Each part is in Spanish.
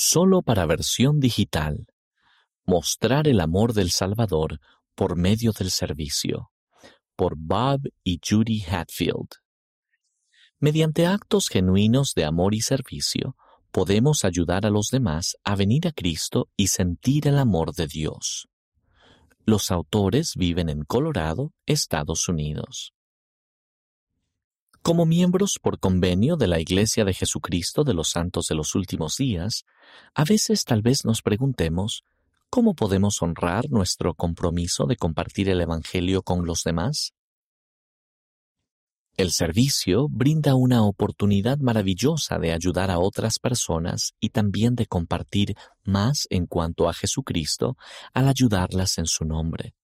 solo para versión digital. Mostrar el amor del Salvador por medio del servicio. Por Bob y Judy Hatfield. Mediante actos genuinos de amor y servicio, podemos ayudar a los demás a venir a Cristo y sentir el amor de Dios. Los autores viven en Colorado, Estados Unidos. Como miembros por convenio de la Iglesia de Jesucristo de los Santos de los Últimos Días, a veces tal vez nos preguntemos, ¿cómo podemos honrar nuestro compromiso de compartir el Evangelio con los demás? El servicio brinda una oportunidad maravillosa de ayudar a otras personas y también de compartir más en cuanto a Jesucristo al ayudarlas en su nombre.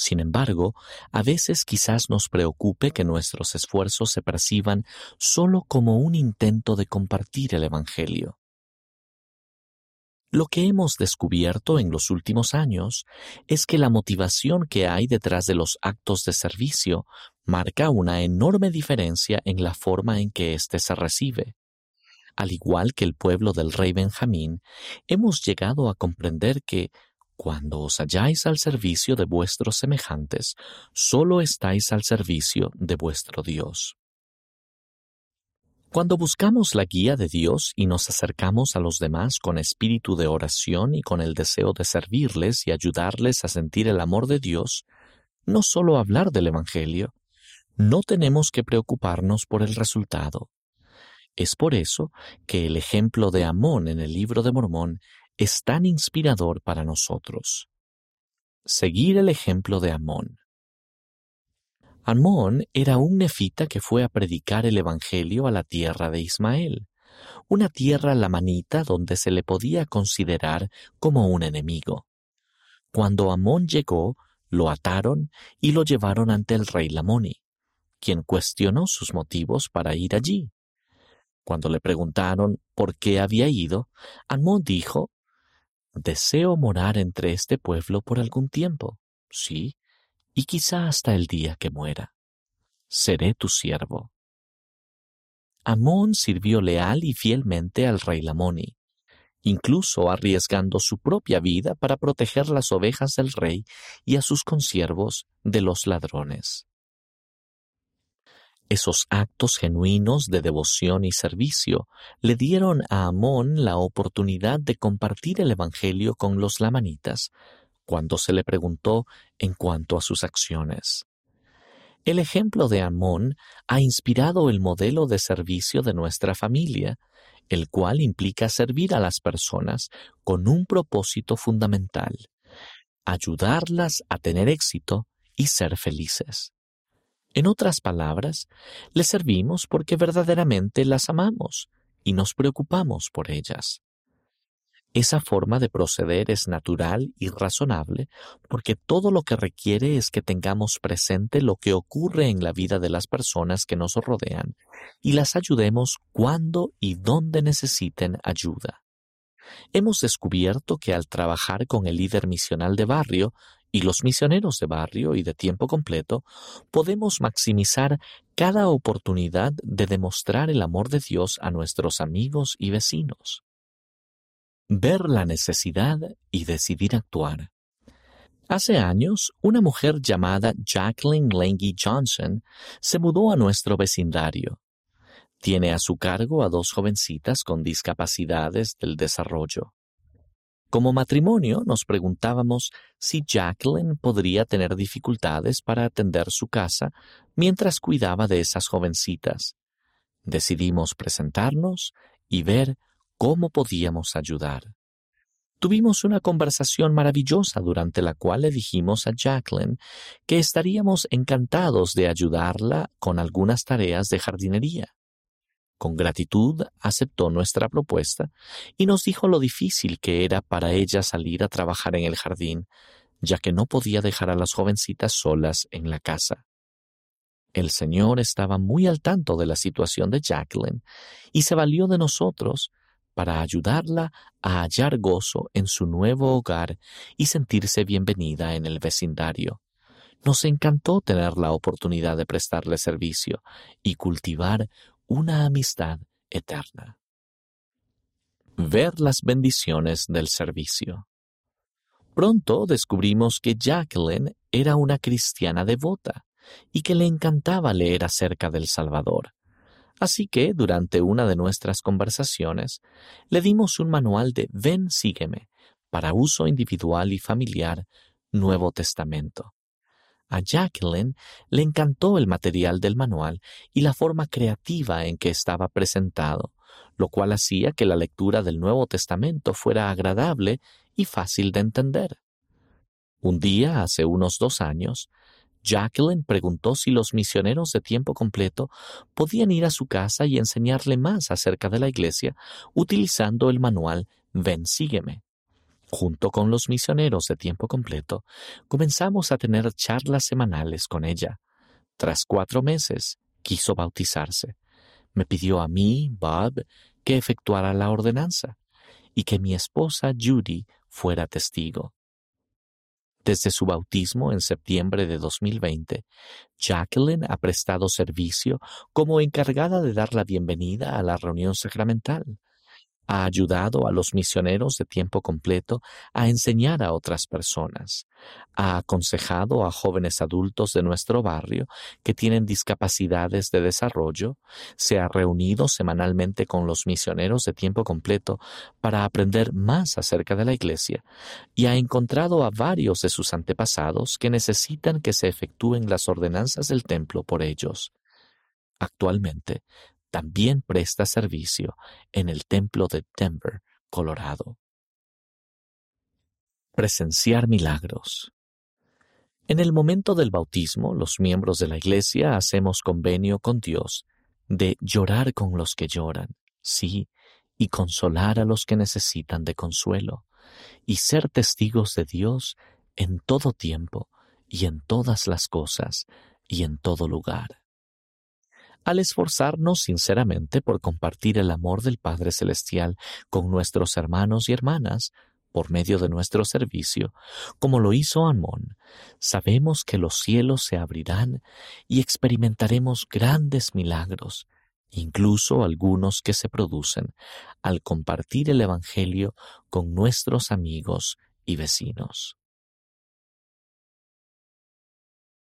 Sin embargo, a veces quizás nos preocupe que nuestros esfuerzos se perciban solo como un intento de compartir el Evangelio. Lo que hemos descubierto en los últimos años es que la motivación que hay detrás de los actos de servicio marca una enorme diferencia en la forma en que éste se recibe. Al igual que el pueblo del rey Benjamín, hemos llegado a comprender que cuando os halláis al servicio de vuestros semejantes, solo estáis al servicio de vuestro Dios. Cuando buscamos la guía de Dios y nos acercamos a los demás con espíritu de oración y con el deseo de servirles y ayudarles a sentir el amor de Dios, no solo hablar del Evangelio, no tenemos que preocuparnos por el resultado. Es por eso que el ejemplo de Amón en el libro de Mormón es tan inspirador para nosotros. Seguir el ejemplo de Amón. Amón era un nefita que fue a predicar el Evangelio a la tierra de Ismael, una tierra lamanita donde se le podía considerar como un enemigo. Cuando Amón llegó, lo ataron y lo llevaron ante el rey Lamoni, quien cuestionó sus motivos para ir allí. Cuando le preguntaron por qué había ido, Amón dijo Deseo morar entre este pueblo por algún tiempo, sí, y quizá hasta el día que muera. Seré tu siervo. Amón sirvió leal y fielmente al rey Lamoni, incluso arriesgando su propia vida para proteger las ovejas del rey y a sus consiervos de los ladrones. Esos actos genuinos de devoción y servicio le dieron a Amón la oportunidad de compartir el Evangelio con los lamanitas cuando se le preguntó en cuanto a sus acciones. El ejemplo de Amón ha inspirado el modelo de servicio de nuestra familia, el cual implica servir a las personas con un propósito fundamental, ayudarlas a tener éxito y ser felices. En otras palabras, les servimos porque verdaderamente las amamos y nos preocupamos por ellas. Esa forma de proceder es natural y razonable porque todo lo que requiere es que tengamos presente lo que ocurre en la vida de las personas que nos rodean y las ayudemos cuando y donde necesiten ayuda. Hemos descubierto que al trabajar con el líder misional de barrio y los misioneros de barrio y de tiempo completo podemos maximizar cada oportunidad de demostrar el amor de Dios a nuestros amigos y vecinos. Ver la necesidad y decidir actuar. Hace años, una mujer llamada Jacqueline Lange Johnson se mudó a nuestro vecindario. Tiene a su cargo a dos jovencitas con discapacidades del desarrollo. Como matrimonio nos preguntábamos si Jacqueline podría tener dificultades para atender su casa mientras cuidaba de esas jovencitas. Decidimos presentarnos y ver cómo podíamos ayudar. Tuvimos una conversación maravillosa durante la cual le dijimos a Jacqueline que estaríamos encantados de ayudarla con algunas tareas de jardinería. Con gratitud aceptó nuestra propuesta y nos dijo lo difícil que era para ella salir a trabajar en el jardín, ya que no podía dejar a las jovencitas solas en la casa. El Señor estaba muy al tanto de la situación de Jacqueline y se valió de nosotros para ayudarla a hallar gozo en su nuevo hogar y sentirse bienvenida en el vecindario. Nos encantó tener la oportunidad de prestarle servicio y cultivar una amistad eterna. ver las bendiciones del servicio. Pronto descubrimos que Jacqueline era una cristiana devota y que le encantaba leer acerca del Salvador. Así que, durante una de nuestras conversaciones, le dimos un manual de Ven, sígueme, para uso individual y familiar, Nuevo Testamento. A Jacqueline le encantó el material del manual y la forma creativa en que estaba presentado, lo cual hacía que la lectura del Nuevo Testamento fuera agradable y fácil de entender. Un día, hace unos dos años, Jacqueline preguntó si los misioneros de tiempo completo podían ir a su casa y enseñarle más acerca de la iglesia utilizando el manual Ven, sígueme. Junto con los misioneros de tiempo completo, comenzamos a tener charlas semanales con ella. Tras cuatro meses, quiso bautizarse. Me pidió a mí, Bob, que efectuara la ordenanza y que mi esposa Judy fuera testigo. Desde su bautismo en septiembre de 2020, Jacqueline ha prestado servicio como encargada de dar la bienvenida a la reunión sacramental, ha ayudado a los misioneros de tiempo completo a enseñar a otras personas, ha aconsejado a jóvenes adultos de nuestro barrio que tienen discapacidades de desarrollo, se ha reunido semanalmente con los misioneros de tiempo completo para aprender más acerca de la Iglesia y ha encontrado a varios de sus antepasados que necesitan que se efectúen las ordenanzas del templo por ellos. Actualmente, también presta servicio en el templo de Denver, Colorado. Presenciar milagros. En el momento del bautismo, los miembros de la Iglesia hacemos convenio con Dios de llorar con los que lloran, sí, y consolar a los que necesitan de consuelo, y ser testigos de Dios en todo tiempo y en todas las cosas y en todo lugar al esforzarnos sinceramente por compartir el amor del Padre Celestial con nuestros hermanos y hermanas, por medio de nuestro servicio, como lo hizo Amón, sabemos que los cielos se abrirán y experimentaremos grandes milagros, incluso algunos que se producen al compartir el Evangelio con nuestros amigos y vecinos.